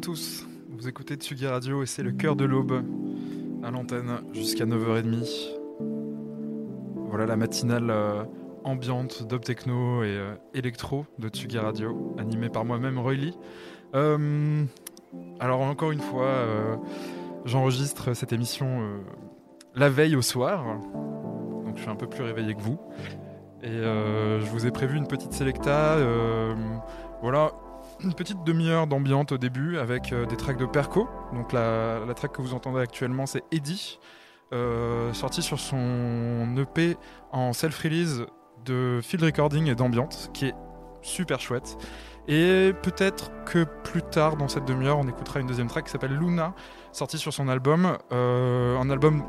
Tous, vous écoutez Tsugi Radio et c'est le cœur de l'aube à l'antenne jusqu'à 9h30. Voilà la matinale euh, ambiante dub techno et euh, électro de Tsugi Radio, animée par moi-même Roy Euh, alors encore une fois, euh, j'enregistre cette émission la veille au soir, donc je suis un peu plus réveillé que vous. Et je vous ai prévu une petite sélecta, voilà, une petite demi-heure d'ambiante au début avec euh, des tracks de Perco. Donc la, track que vous entendez actuellement c'est Eddie, euh, sorti sur son EP en self-release de field recording et d'ambiance, qui est super chouette. Et peut-être que plus tard dans cette demi-heure, on écoutera une deuxième track qui s'appelle Luna, sortie sur son album. Euh, un album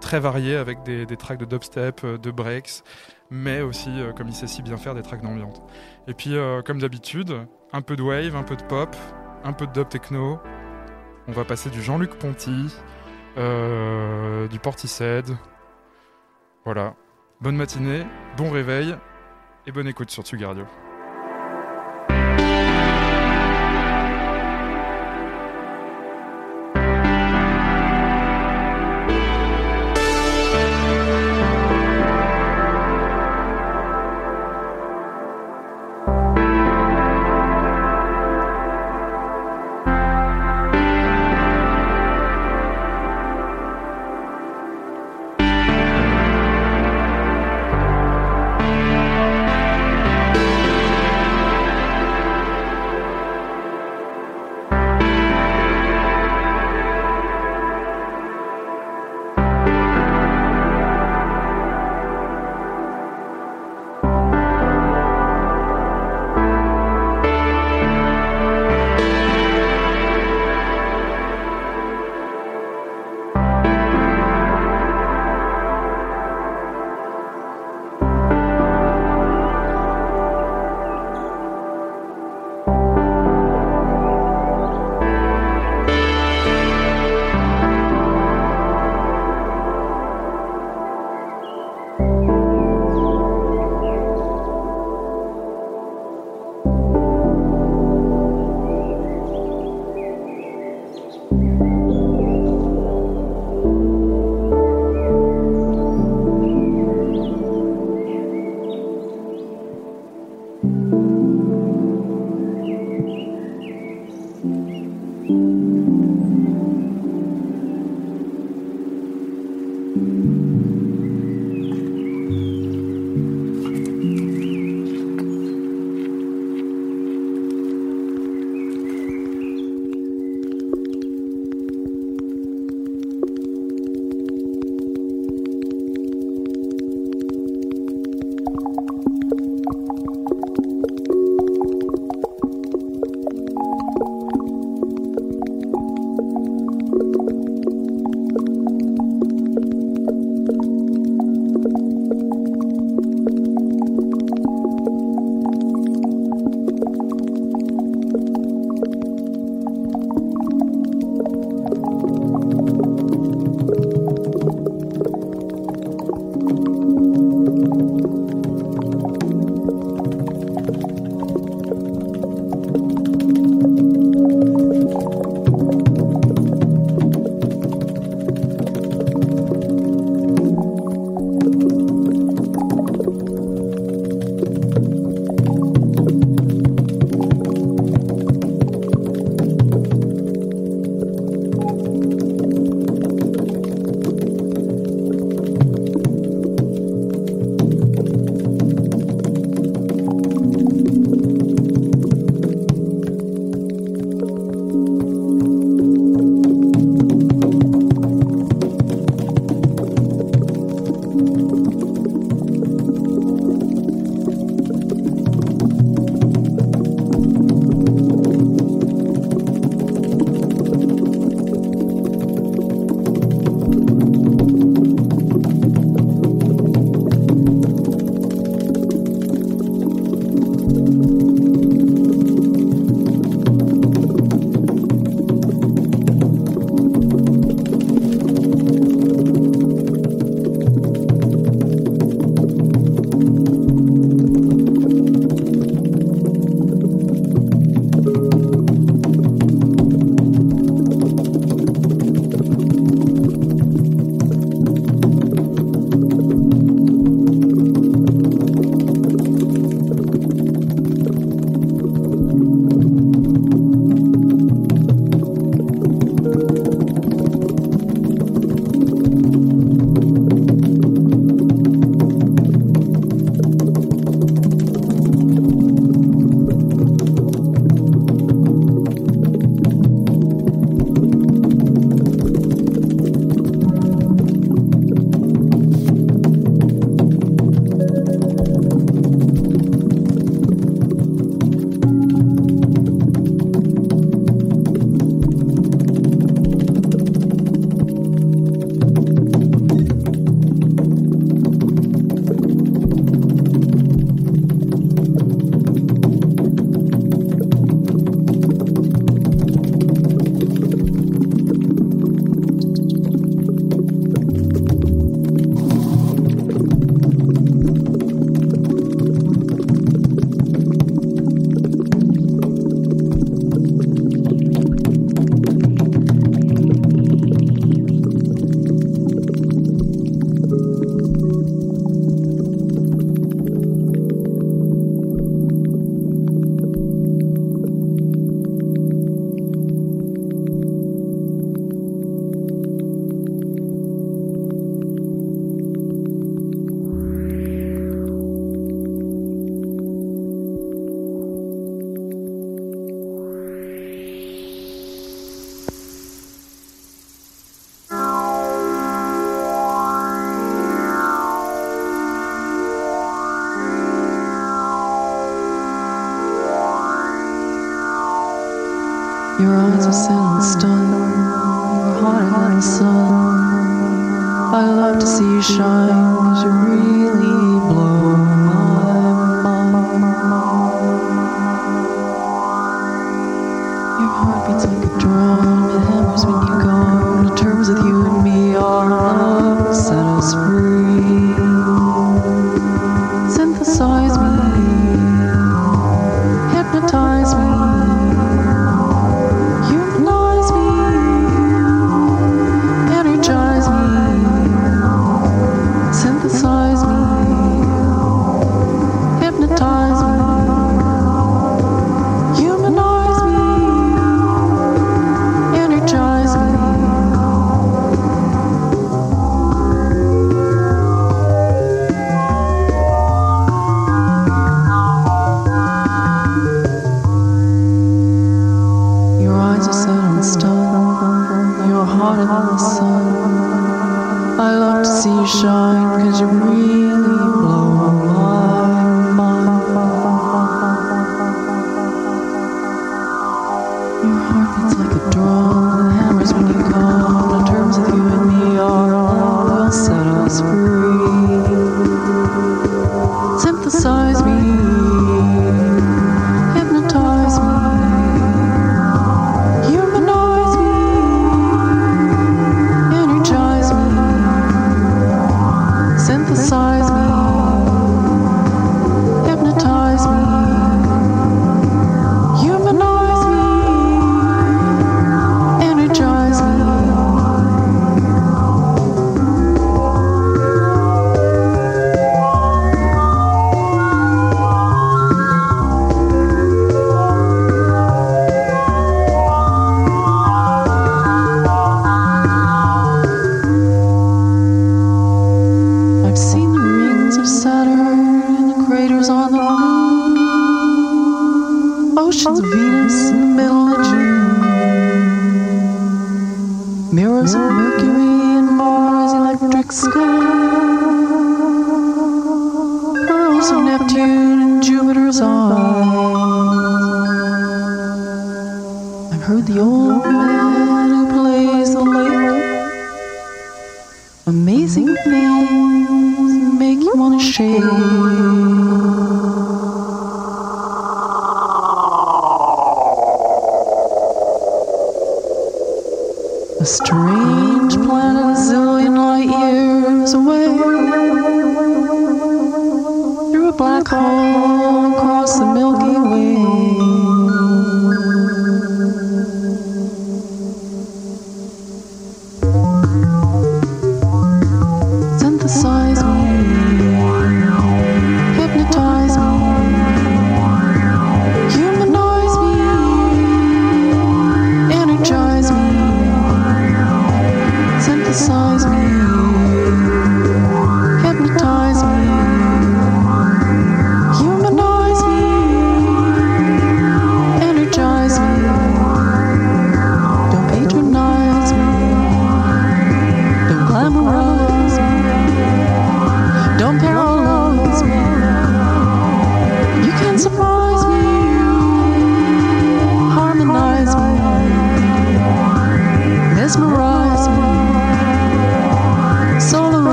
très varié avec des, tracks de dubstep, euh, de breaks, mais aussi, comme il sait si bien faire, des tracks d'ambiance. Et puis, comme d'habitude, un peu de wave, un peu de pop, un peu de dub techno. On va passer du Jean-Luc Ponty, euh, du Portishead. Voilà. Bonne matinée, bon réveil et bonne écoute sur Tsugi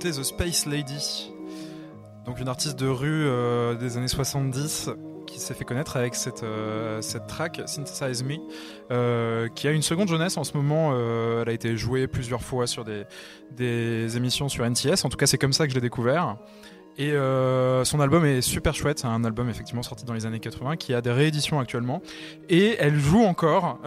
D'écouter The Space Lady, donc une artiste de rue euh, des années 70 qui s'est fait connaître avec cette, euh, cette track Synthesize Me, euh, qui a une seconde jeunesse en ce moment. elle a été jouée plusieurs fois sur des, des émissions sur NTS. En tout cas, c'est comme ça que je l'ai découvert. Et son album est super chouette, un album effectivement sorti dans les années 80 qui a des rééditions actuellement. Et elle joue encore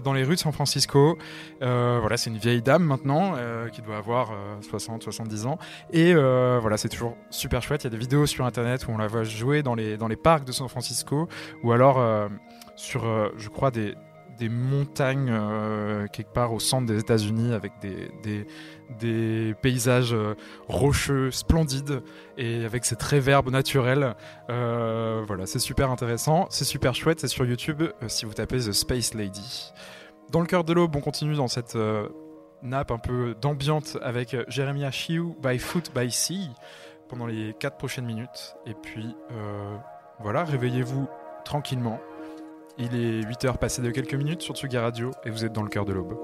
dans les rues de San Francisco. Euh, voilà, c'est une vieille dame maintenant euh, qui doit avoir 60-70 ans. Et euh, voilà, c'est toujours super chouette. Il y a des vidéos sur internet où on la voit jouer dans les, dans les parcs de San Francisco ou alors euh, sur, euh, je crois, des, des montagnes euh, quelque part au centre des États-Unis avec des, des, des paysages euh, rocheux, splendides et avec cette réverbe naturelle. Euh, voilà, c'est super intéressant, c'est super chouette. C'est sur YouTube euh, si vous tapez The Space Lady. Dans le cœur de l'aube, on continue dans cette euh, nappe un peu d'ambiante avec Jeremiah Shiu by Foot by Sea pendant les 4 prochaines minutes. Et puis voilà, réveillez-vous tranquillement. Il est 8h passé de quelques minutes sur Tsugi Radio et vous êtes dans le cœur de l'aube.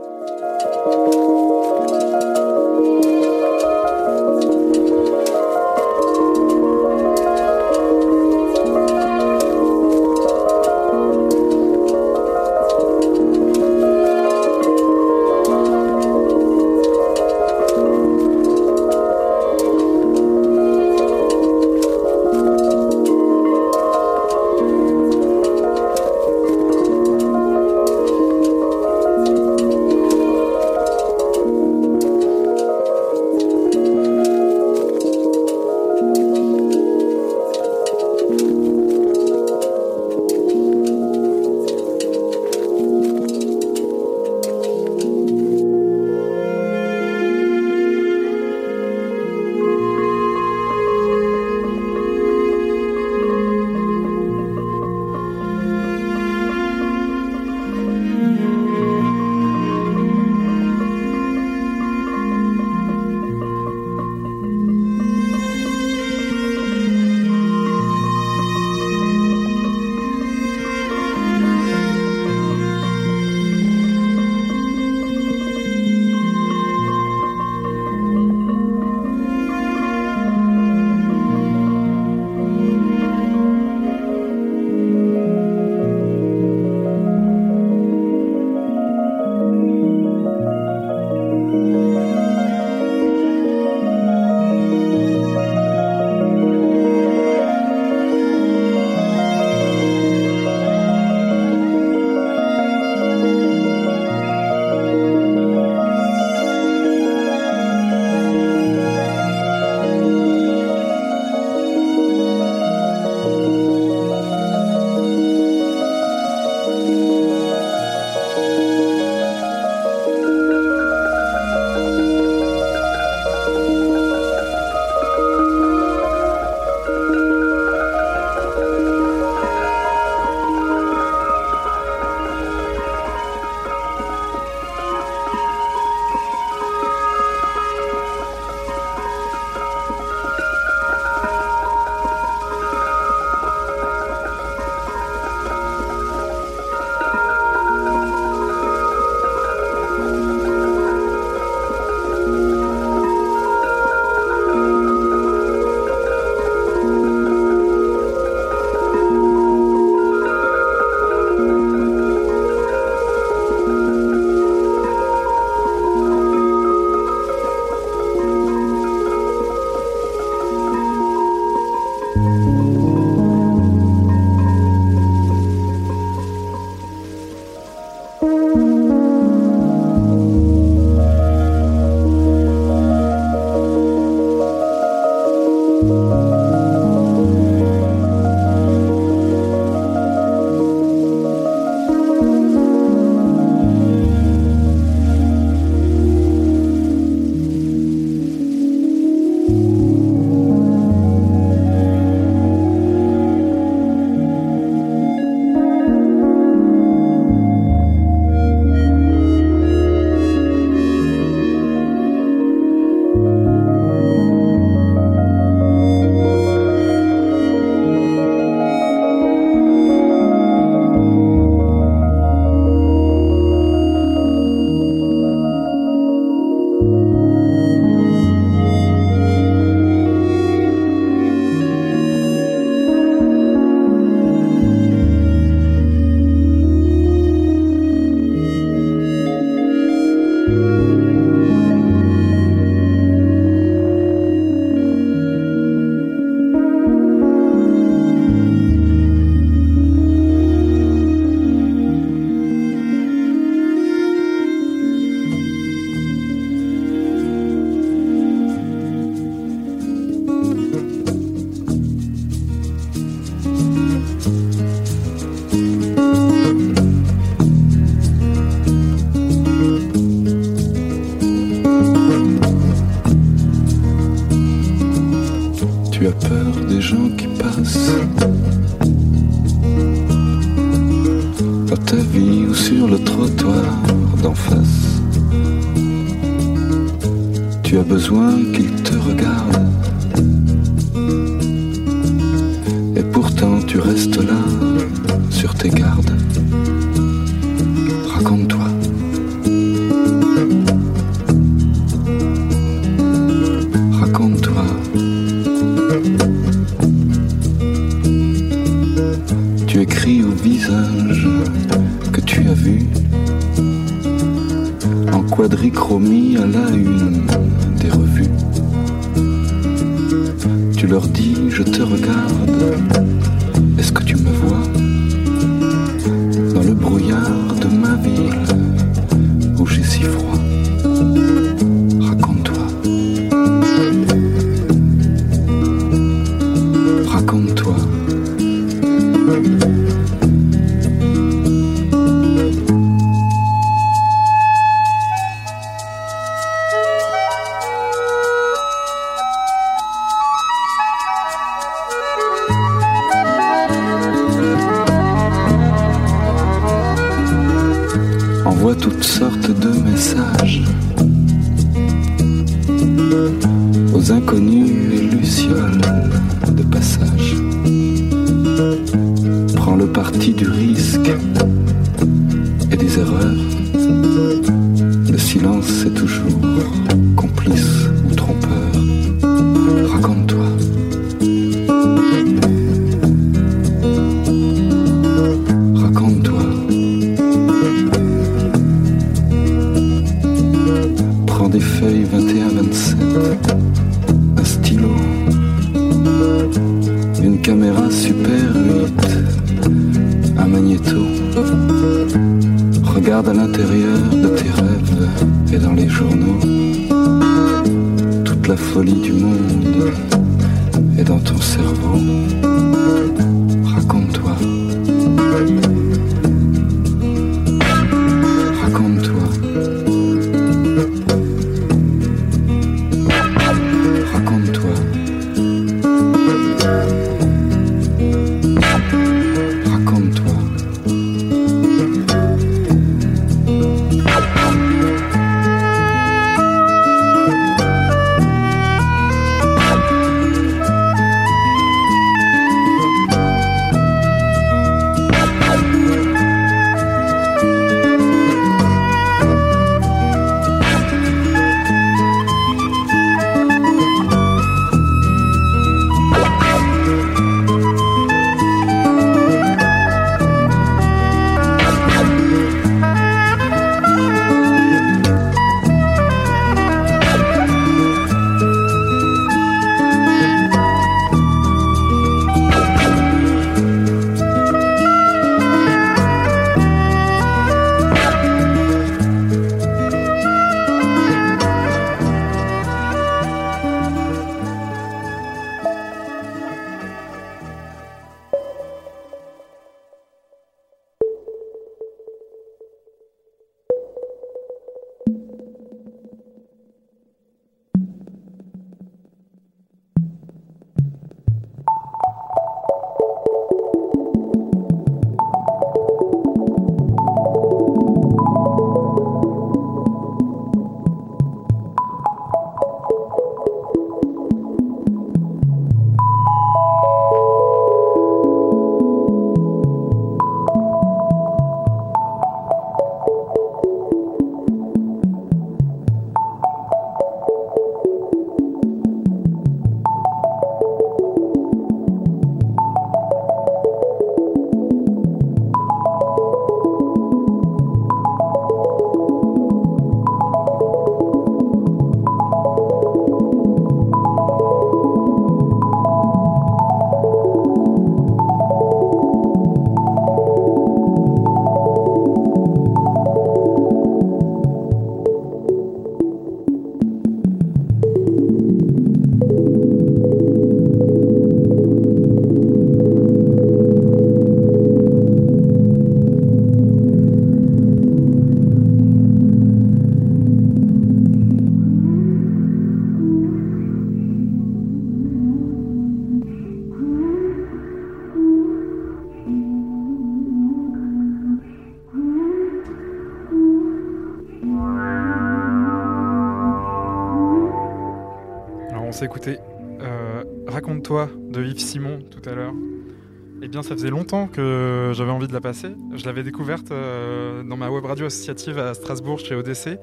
Ça faisait longtemps que j'avais envie de la passer. Je l'avais découverte euh, dans ma web radio associative à Strasbourg chez ODC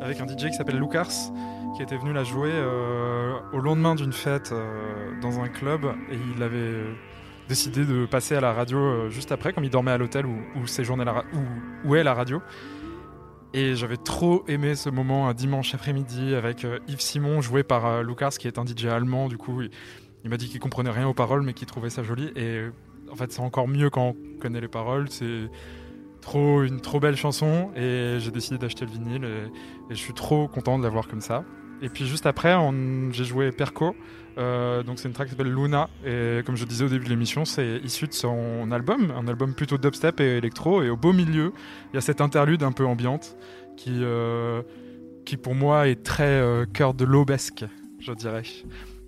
avec un DJ qui s'appelle Lucas qui était venu la jouer euh, au lendemain d'une fête euh, dans un club et il avait décidé de passer à la radio juste après, comme il dormait à l'hôtel où, séjournait la où, est la radio. Et j'avais trop aimé ce moment un dimanche après-midi avec Yves Simon joué par Lucas qui est un DJ allemand. Du coup, il, m'a dit qu'il comprenait rien aux paroles mais qu'il trouvait ça joli. Et en fait, c'est encore mieux quand on connaît les paroles. C'est trop une trop belle chanson et j'ai décidé d'acheter le vinyle et, je suis trop content de l'avoir comme ça. Et puis juste après, j'ai joué Perco. Euh, donc c'est une track qui s'appelle Luna et comme je disais au début de l'émission, c'est issu de son album, un album plutôt dubstep et électro. Et au beau milieu, il y a cette interlude un peu ambiante qui, euh, qui pour moi est très euh, cœur de l'aubesque, je dirais.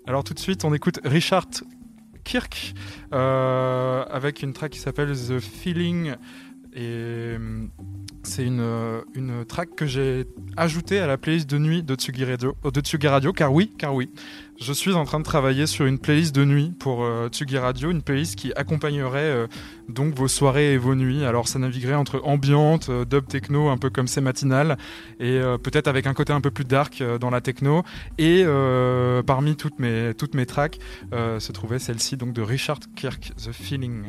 Alors tout de suite, on écoute Richard Kirk euh, avec une track qui s'appelle The Feeling. Et euh, c'est une, euh, une track que j'ai ajoutée à la playlist de nuit de Tsugi Radio, de Tsugi Radio car oui, car oui, je suis en train de travailler sur une playlist de nuit pour euh, Tsugi Radio, une playlist qui accompagnerait euh, donc vos soirées et vos nuits. Alors ça naviguerait entre ambiante, euh, dub techno, un peu comme c'est matinal, et euh, peut-être avec un côté un peu plus dark dans la techno. Et parmi toutes mes toutes mes tracks se trouvait celle-ci donc de Richard Kirk, The Feeling.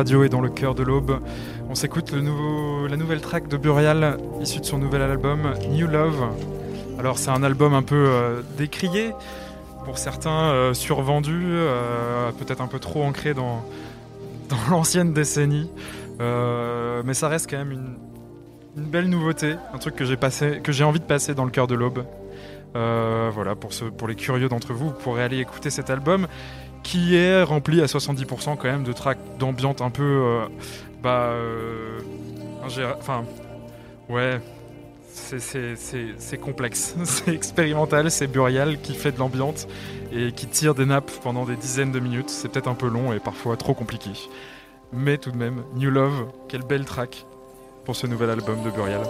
Radio et dans le cœur de l'aube. On s'écoute la nouvelle track de Burial, issue de son nouvel album New Love. Alors c'est un album un peu euh, décrié, pour certains euh, survendu, euh, peut-être un peu trop ancré dans, dans l'ancienne décennie. Euh, mais ça reste quand même une, belle nouveauté, un truc que j'ai passé, que j'ai envie de passer dans le cœur de l'aube. Voilà, pour, ceux, pour les curieux d'entre vous, vous pourrez aller écouter cet album qui est rempli à 70% quand même de tracks d'ambiance un peu. euh, bah. euh, Enfin. Ouais. c'est complexe, c'est expérimental, c'est Burial qui fait de l'ambiance et qui tire des nappes pendant des dizaines de minutes. C'est peut-être un peu long et parfois trop compliqué. Mais tout de même, New Love, quelle belle track pour ce nouvel album de Burial.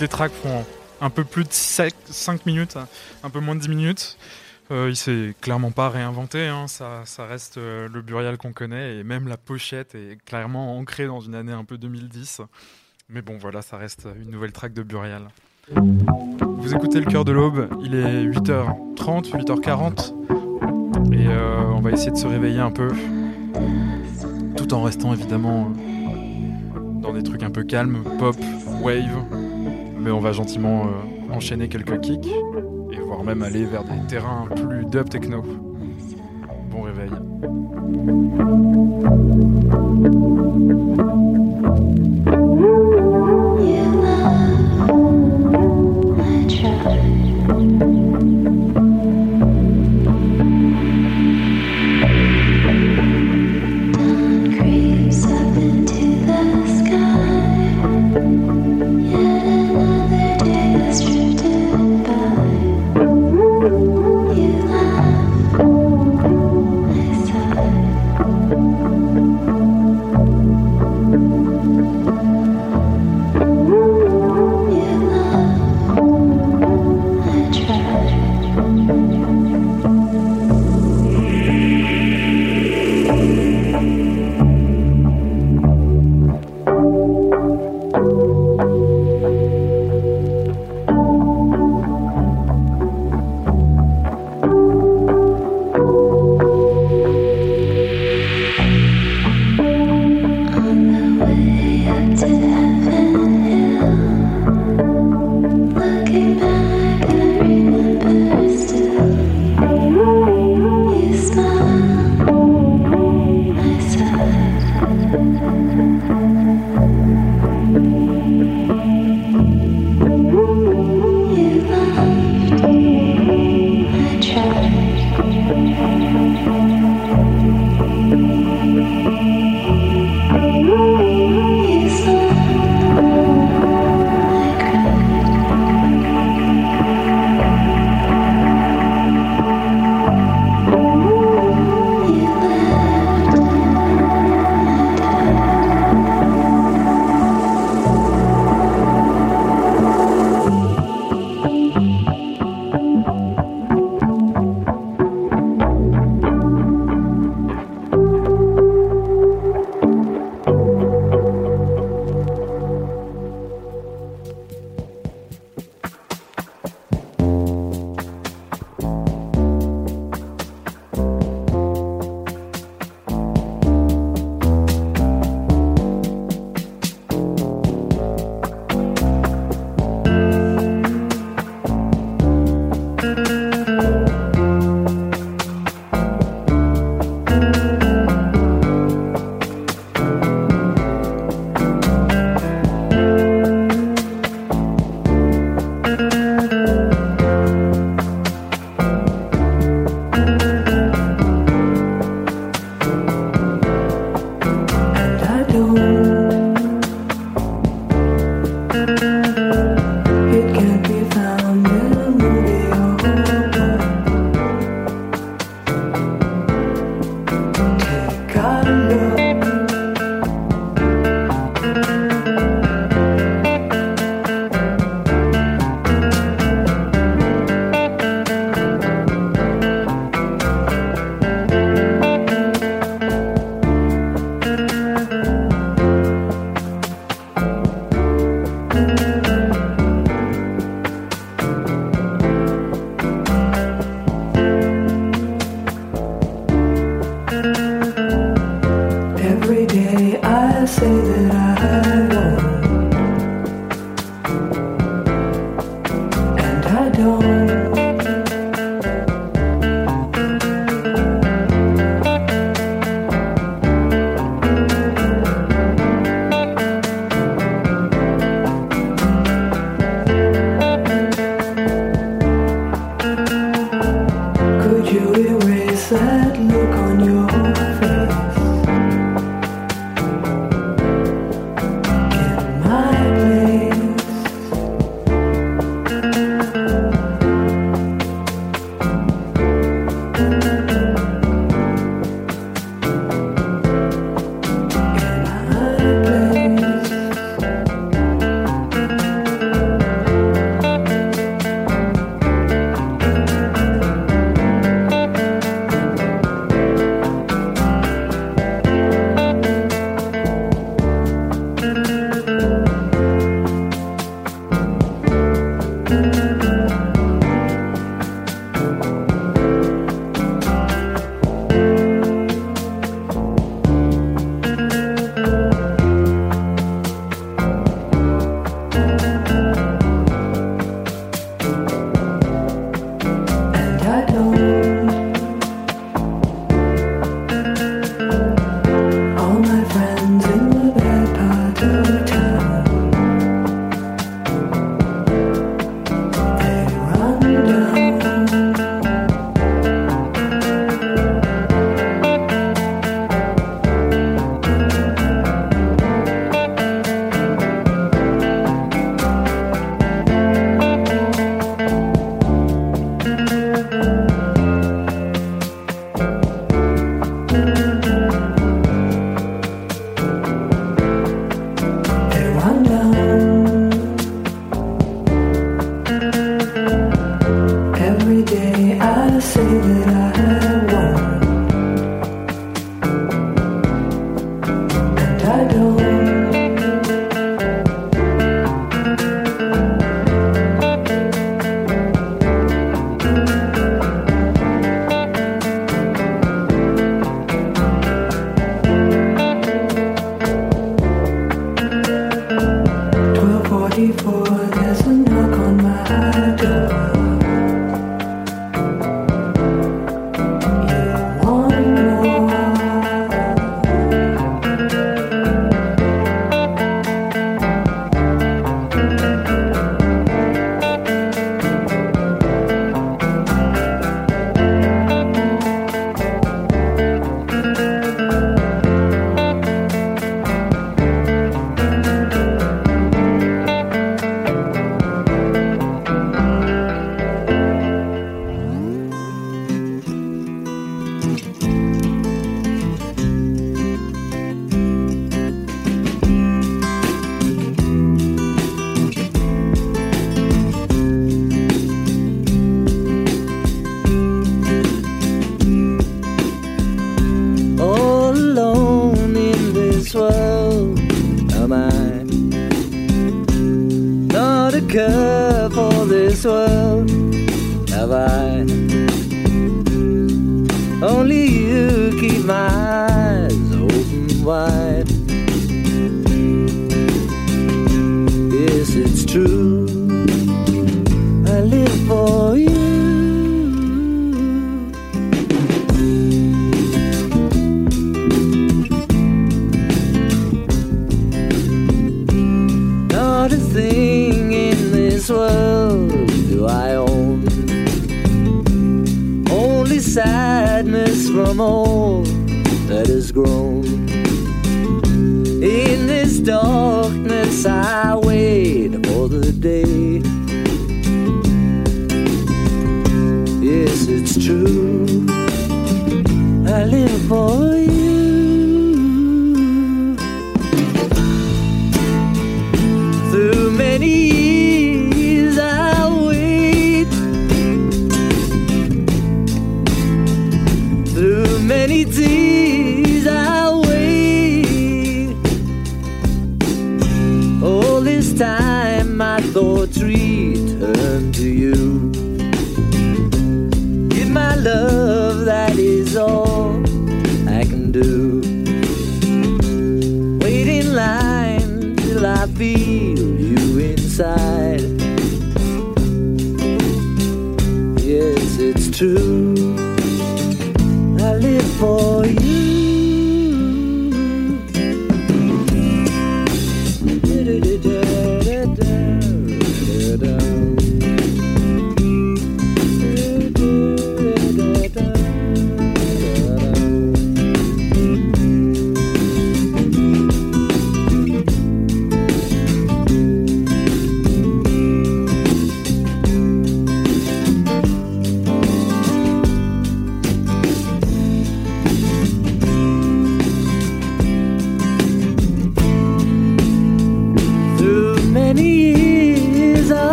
Les tracks font un peu plus de 5 minutes, un peu moins de 10 minutes. Euh, il s'est clairement pas réinventé, hein. ça, ça, reste euh, le Burial qu'on connaît et même la pochette est clairement ancrée dans une année un peu 2010. Mais bon, voilà, ça reste une nouvelle track de Burial. Vous écoutez le cœur de l'aube, il est 8h30, 8h40 et euh, on va essayer de se réveiller un peu tout en restant évidemment dans des trucs un peu calmes, pop, wave, on va gentiment enchaîner quelques kicks voire même aller vers des terrains plus dub techno. Bon réveil.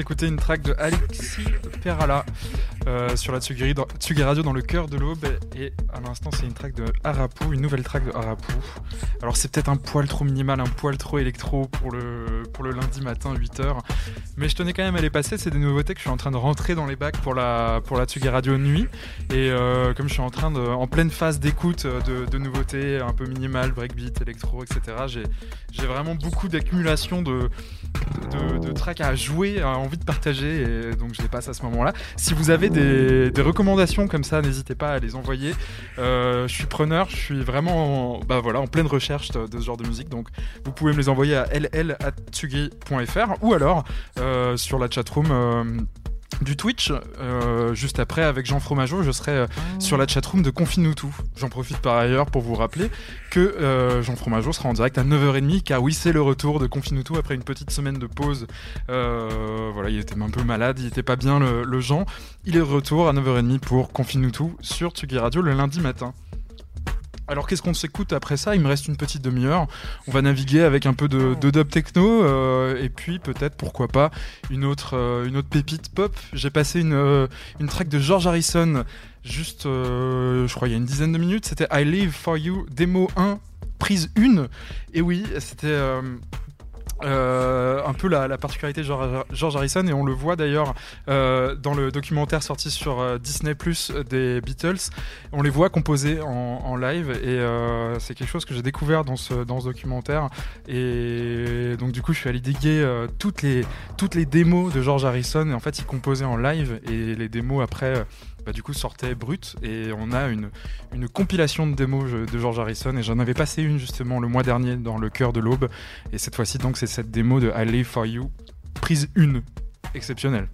S'écouter une track de Alexis Perala euh, sur la Tsugi, Radio dans le cœur de l'aube et à l'instant c'est une track de Harapou, une nouvelle track de Harapou. Alors c'est peut-être un poil trop minimal, un poil trop électro pour le, lundi matin 8h, mais je tenais quand même à les passer, c'est des nouveautés que je suis en train de rentrer dans les bacs pour la, pour Radio nuit et euh, comme je suis en train de, en pleine phase d'écoute euh, de, nouveautés un peu minimales, breakbeat, électro, etc. J'ai, vraiment beaucoup d'accumulation de tracks à jouer, à envie de partager, et donc je les passe à ce moment-là. Si vous avez des, recommandations comme ça, n'hésitez pas à les envoyer. Euh, je suis preneur, je suis vraiment en, bah voilà, en pleine recherche de, ce genre de musique, donc vous pouvez me les envoyer à ll.tsugi.fr ou alors euh, sur la chatroom. Du Twitch, euh, juste après avec Jean Fromageau, je serai euh, sur la chatroom de Confine-nous tout. J'en profite par ailleurs pour vous rappeler que euh, Jean Fromageau sera en direct à 9h30 car oui c'est le retour de Confine-nous tout après une petite semaine de pause. Voilà, il était un peu malade, il était pas bien le, le Jean. Il est de retour à 9h30 pour Confine-nous tout sur Tsugi Radio le lundi matin. Alors qu'est-ce qu'on s'écoute après ça? Il me reste une petite demi-heure. On va naviguer avec un peu de, dub techno euh, et puis peut-être pourquoi pas une autre euh, une autre pépite pop. J'ai passé une euh, une track de George Harrison juste je crois il y a une dizaine de minutes. C'était I Live for You démo 1 prise 1 et oui c'était euh, un peu la, la particularité de George, Harrison et on le voit d'ailleurs euh, dans le documentaire sorti sur euh, Disney Plus des Beatles. On les voit composer en, en live et euh, c'est quelque chose que j'ai découvert dans ce, dans ce documentaire. Et donc du coup je suis allé diguer euh, toutes, les, toutes les démos de George Harrison et en fait il composait en live et les démos après bah, du coup sortaient brutes et on a une, une compilation de démos je- de George Harrison et j'en avais passé une justement le mois dernier dans le cœur de l'aube. Et cette fois-ci donc c'est cette démo de I Live For You prise 1 exceptionnelle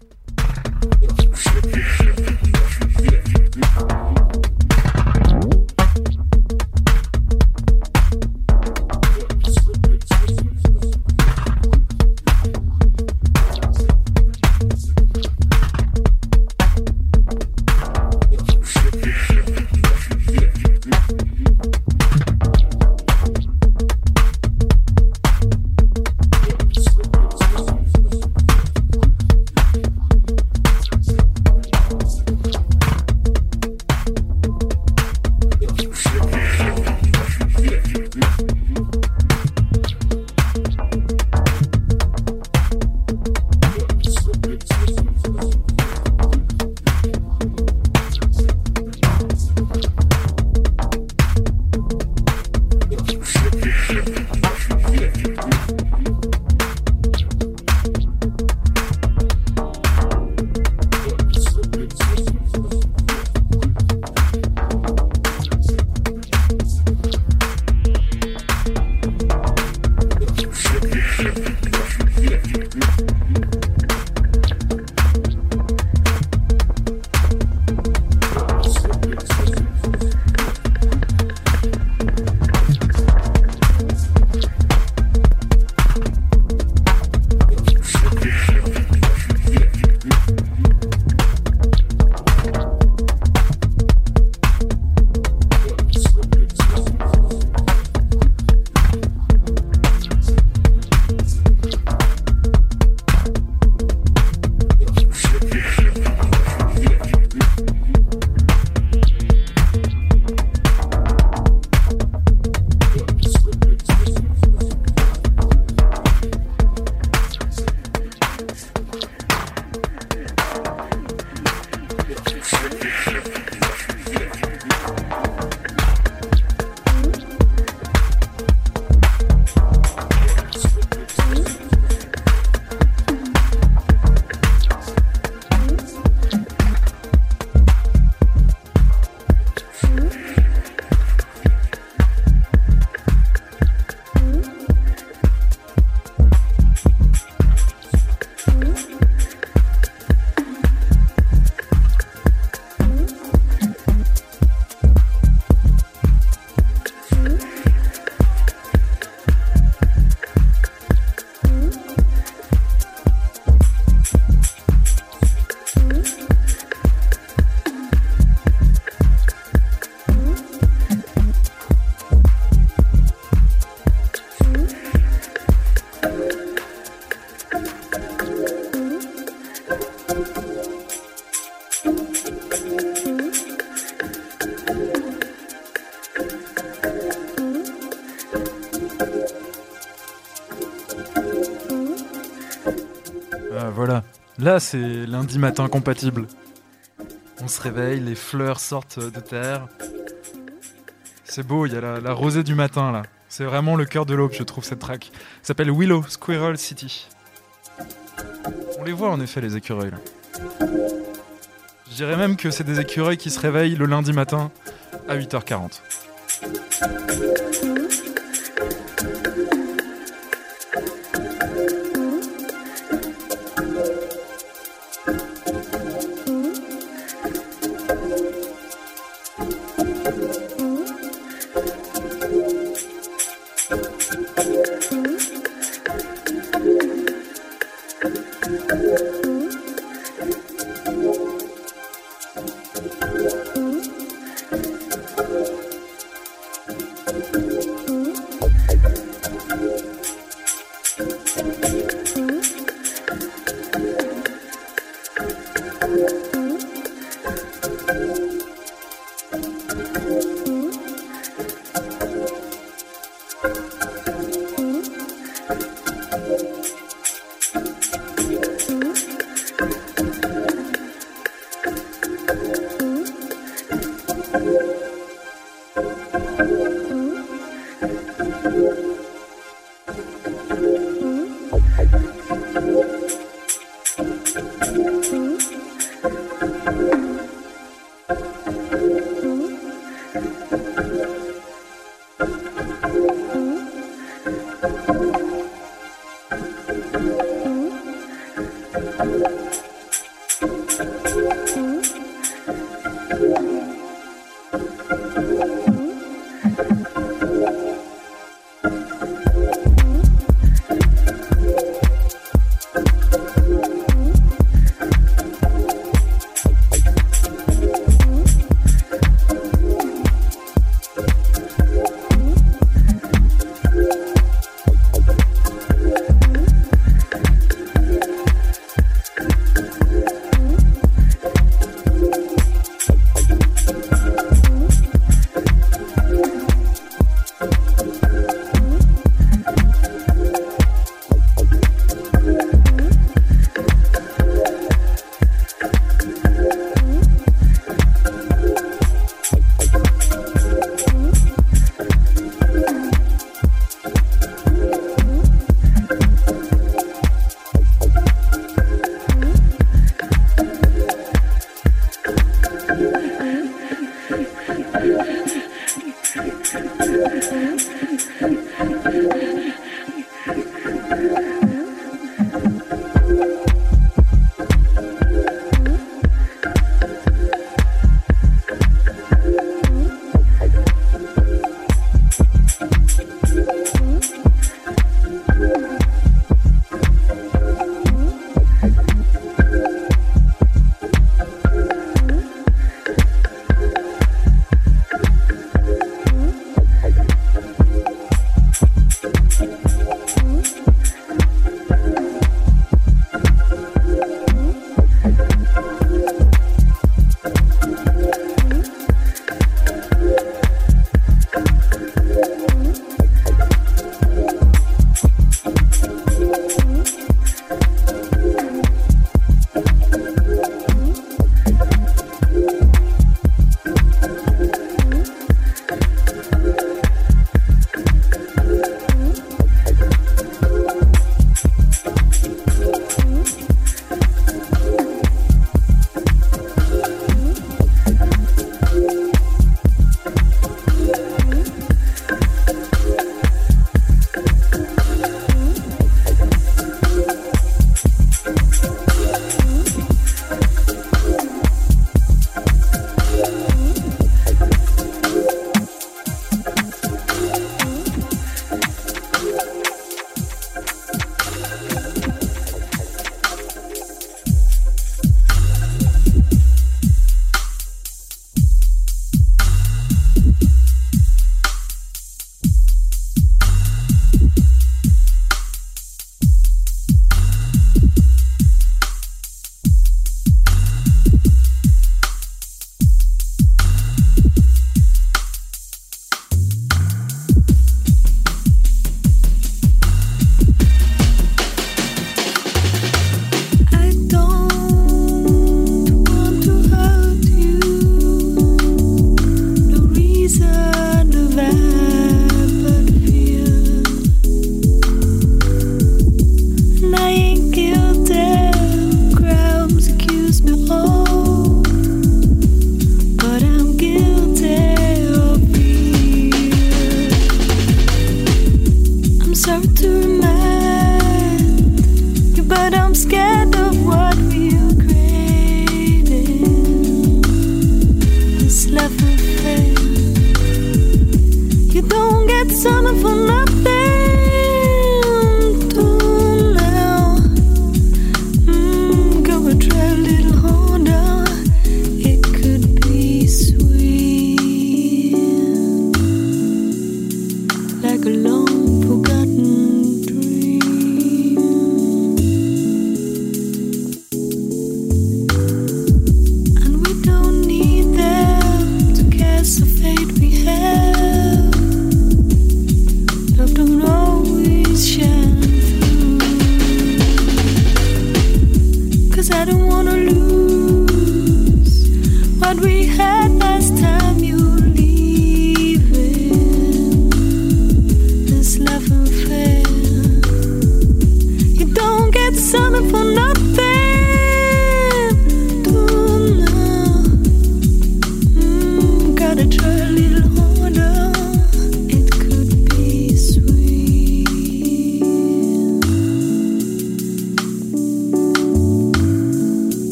Là, c'est lundi matin compatible. On se réveille, les fleurs sortent de terre. C'est beau, il y a la, la rosée du matin là. C'est vraiment le cœur de l'aube, je trouve, cette track. S'appelle Willow Squirrel City. On les voit en effet, les écureuils là. Je dirais même que c'est des écureuils qui se réveillent le lundi matin à 8h40.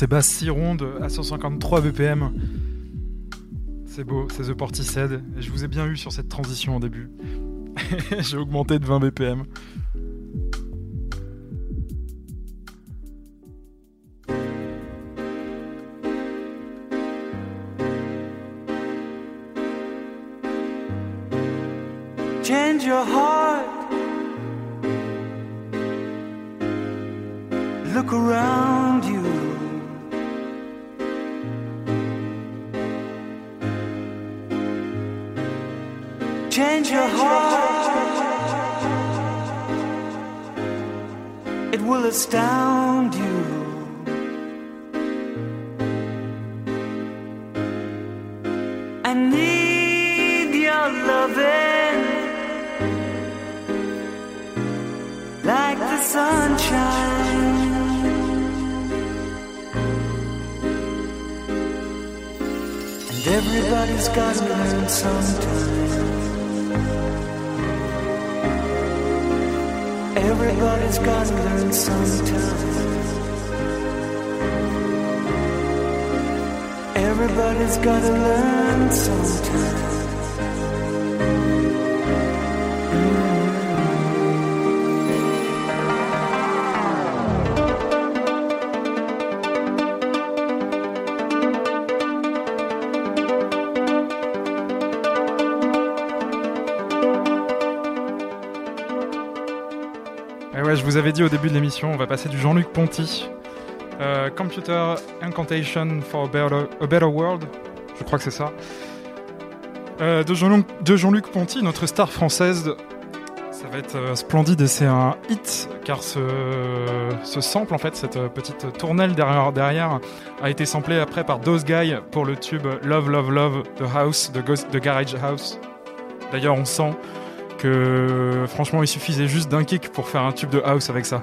Ces basses si rondes à 153 BPM. C'est beau, c'est The Portishead. Et je vous ai bien eu sur cette transition au début. J'ai augmenté de 20 BPM. change your heart. Look around your heart. It will astound you. I need your loving. like the sunshine. And everybody's gotta learn sometime. Everybody's gotta learn sometime. Everybody's gotta learn sometime. Et ouais, je vous avais dit au début de l'émission, on va passer du Jean-Luc Ponty. Euh, Computer Incantation for a Better, World, je crois que c'est ça. Euh, de Jean-Luc Jean-Luc Ponty, notre star française. Ça va être euh, splendide et c'est un hit car ce, ce sample, en fait, cette petite tournelle derrière, a été samplé après par Those Guy pour le tube Love Love Love de House, Ghost- de Garage House. D'ailleurs, on sent que franchement, il suffisait juste d'un kick pour faire un tube de house avec ça.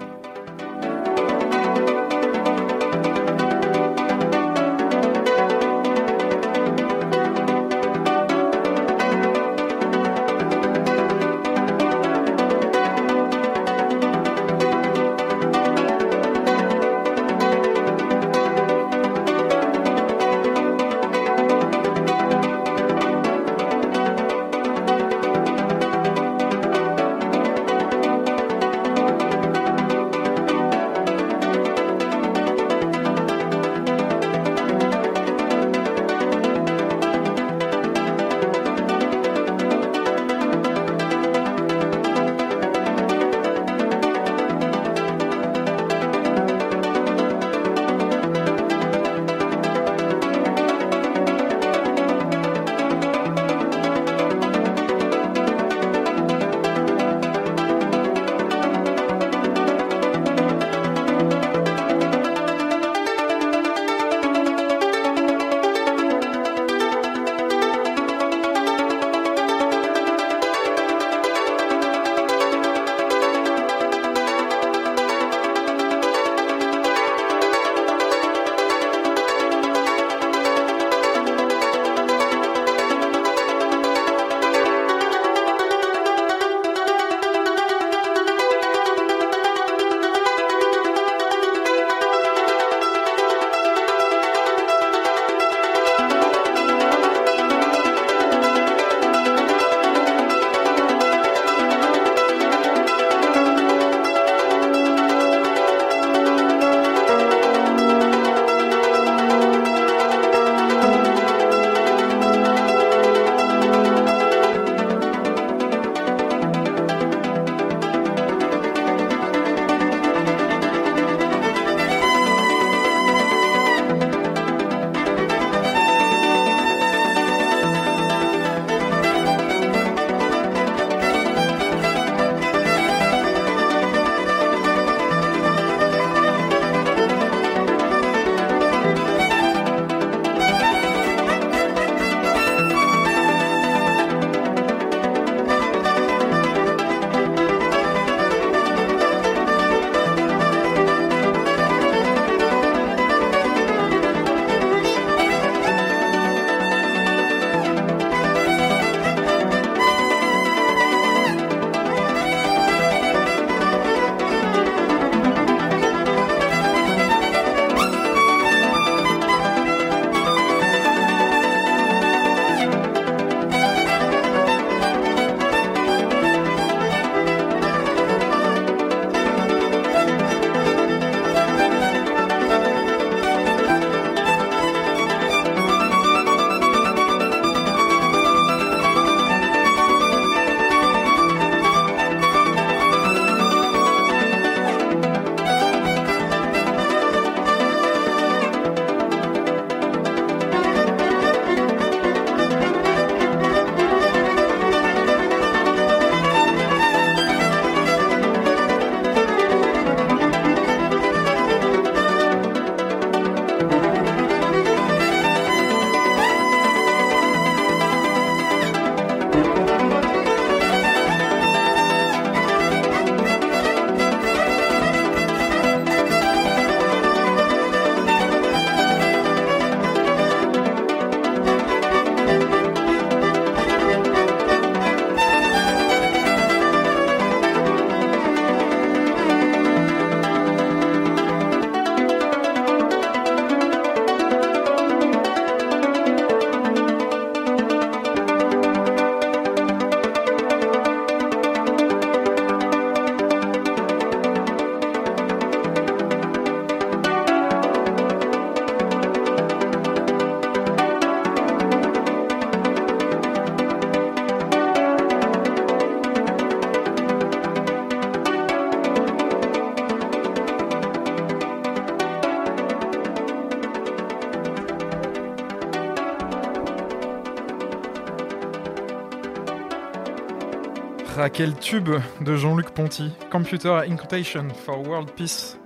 Quel tube de Jean-Luc Ponty. Computer Incantation for World Peace.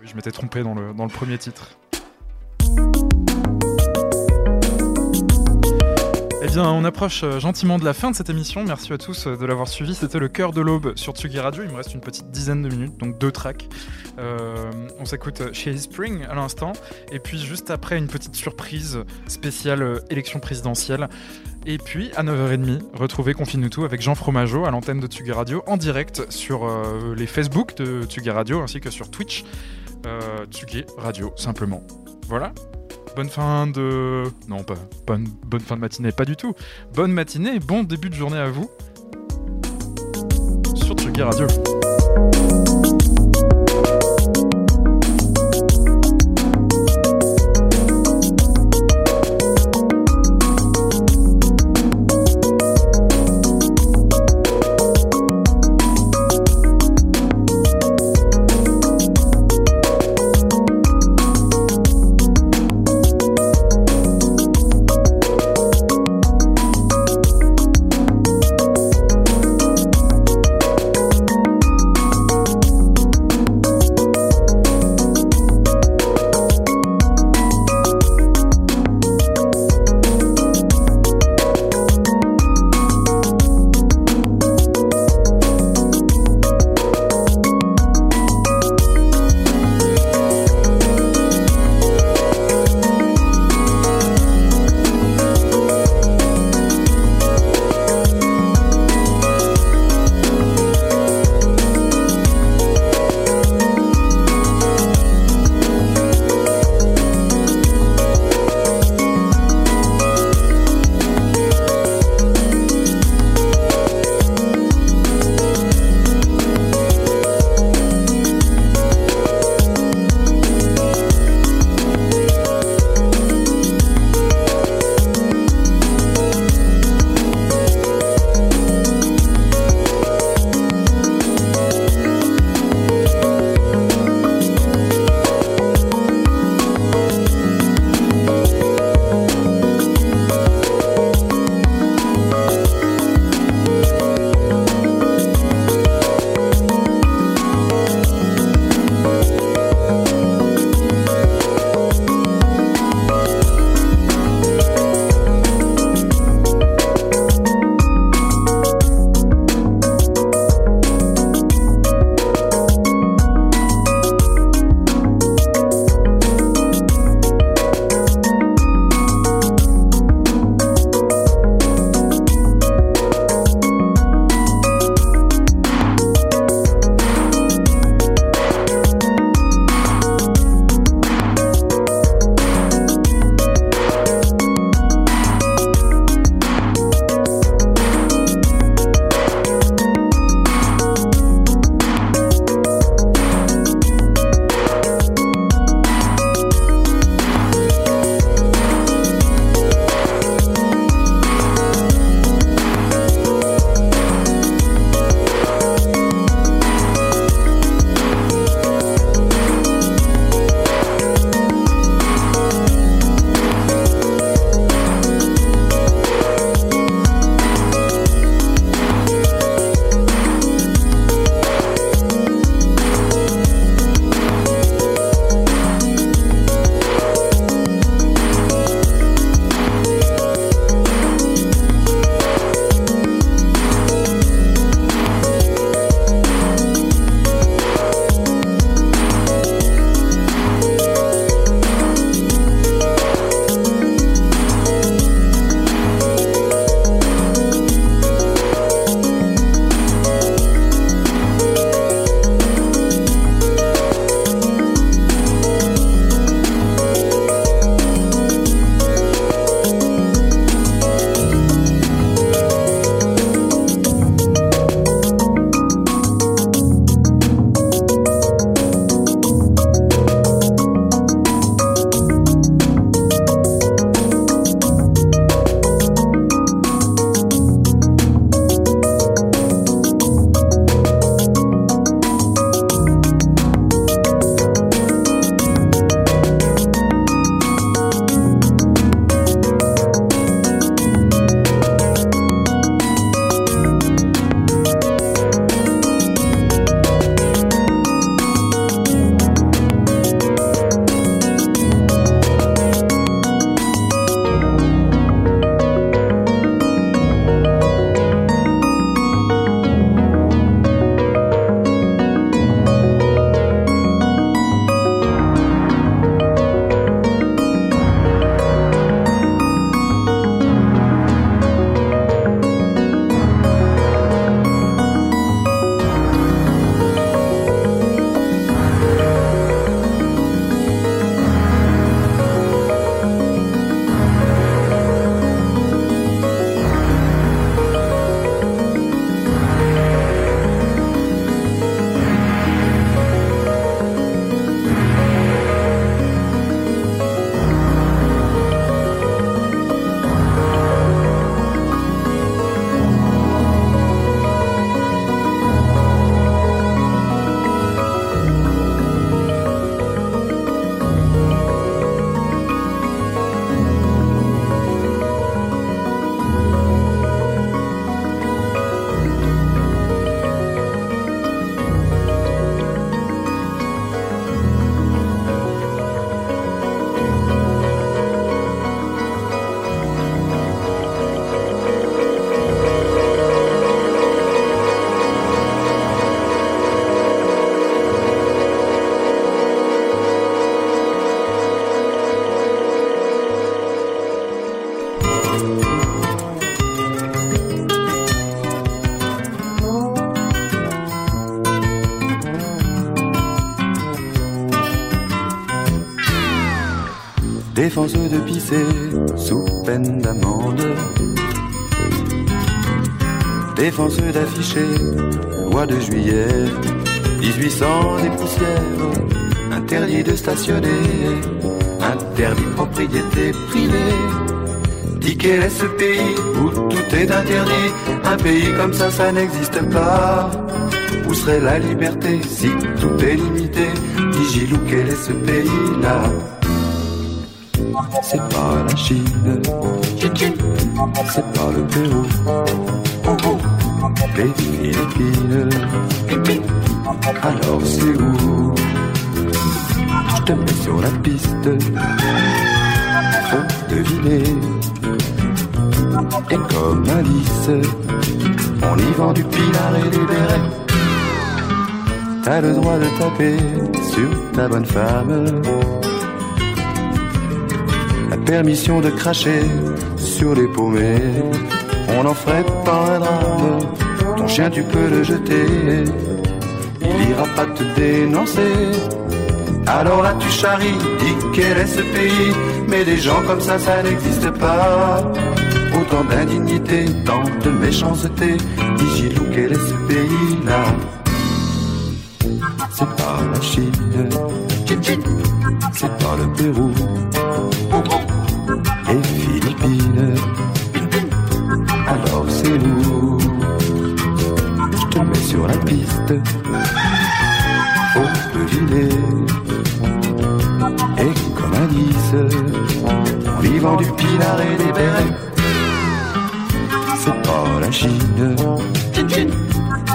Oui, je m'étais trompé dans le, dans le premier titre. Eh bien, on approche euh, gentiment de la fin de cette émission. Merci à tous euh, de l'avoir suivi. C'était le cœur de l'aube sur Tsugi Radio. Il me reste une petite dizaine de minutes, donc deux tracks. Euh, on s'écoute chez Spring à l'instant. Et puis, juste après, une petite surprise spéciale élection présidentielle. Et puis, à 9h30, retrouvez Confine tout avec Jean Fromageau à l'antenne de Tsugi Radio en direct sur euh, les Facebook de Tsugi Radio ainsi que sur Twitch. Euh, Tsugi Radio, simplement. Voilà. Bonne fin de. Non, pas bonne, fin de matinée, pas du tout. Bonne matinée, bon début de journée à vous. Sur Tsugi Radio. Défense de pisser sous peine d'amende. Défense d'afficher, loi de juillet, 1800 des poussières, interdit de stationner, interdit de propriété privée. Dit quel est ce pays où tout est interdit Un pays comme ça, ça n'existe pas. Où serait la liberté si tout est limité? Dis Gilou, quel est ce pays-là? C'est pas la Chine, c'est pas le Pérou, les Philippines. Alors c'est où? Je te mets sur la piste, faut deviner. Et comme Alice, on y vend du pinard et des bérets. T'as le droit de taper sur ta bonne femme. Permission de cracher sur les paumés. On n'en ferait pas un drame. Ton chien, tu peux le jeter. Il ira pas te dénoncer. Alors là, tu charries, dis quel est ce pays. Mais des gens comme ça, ça n'existe pas. Autant d'indignité, tant de méchanceté. Dis Gilou, quel est ce pays-là? C'est pas la Chine, c'est pas le Pérou, les Philippines. Alors c'est où? Je te mets sur la piste, faut deviner. Et comme y vend du pinard et des bérets. C'est pas la Chine,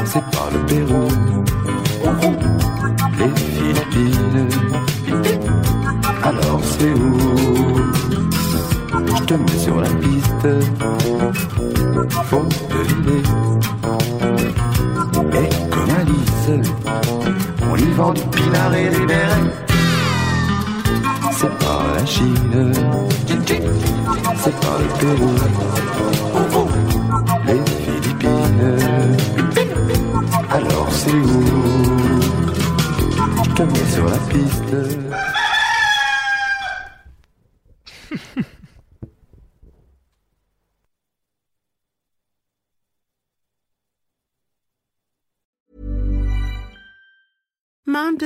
c'est pas le Pérou, piste, faut deviner. Et comme Alice, on y vend du pinard et des bérets. C'est pas la Chine, c'est pas le Pérou,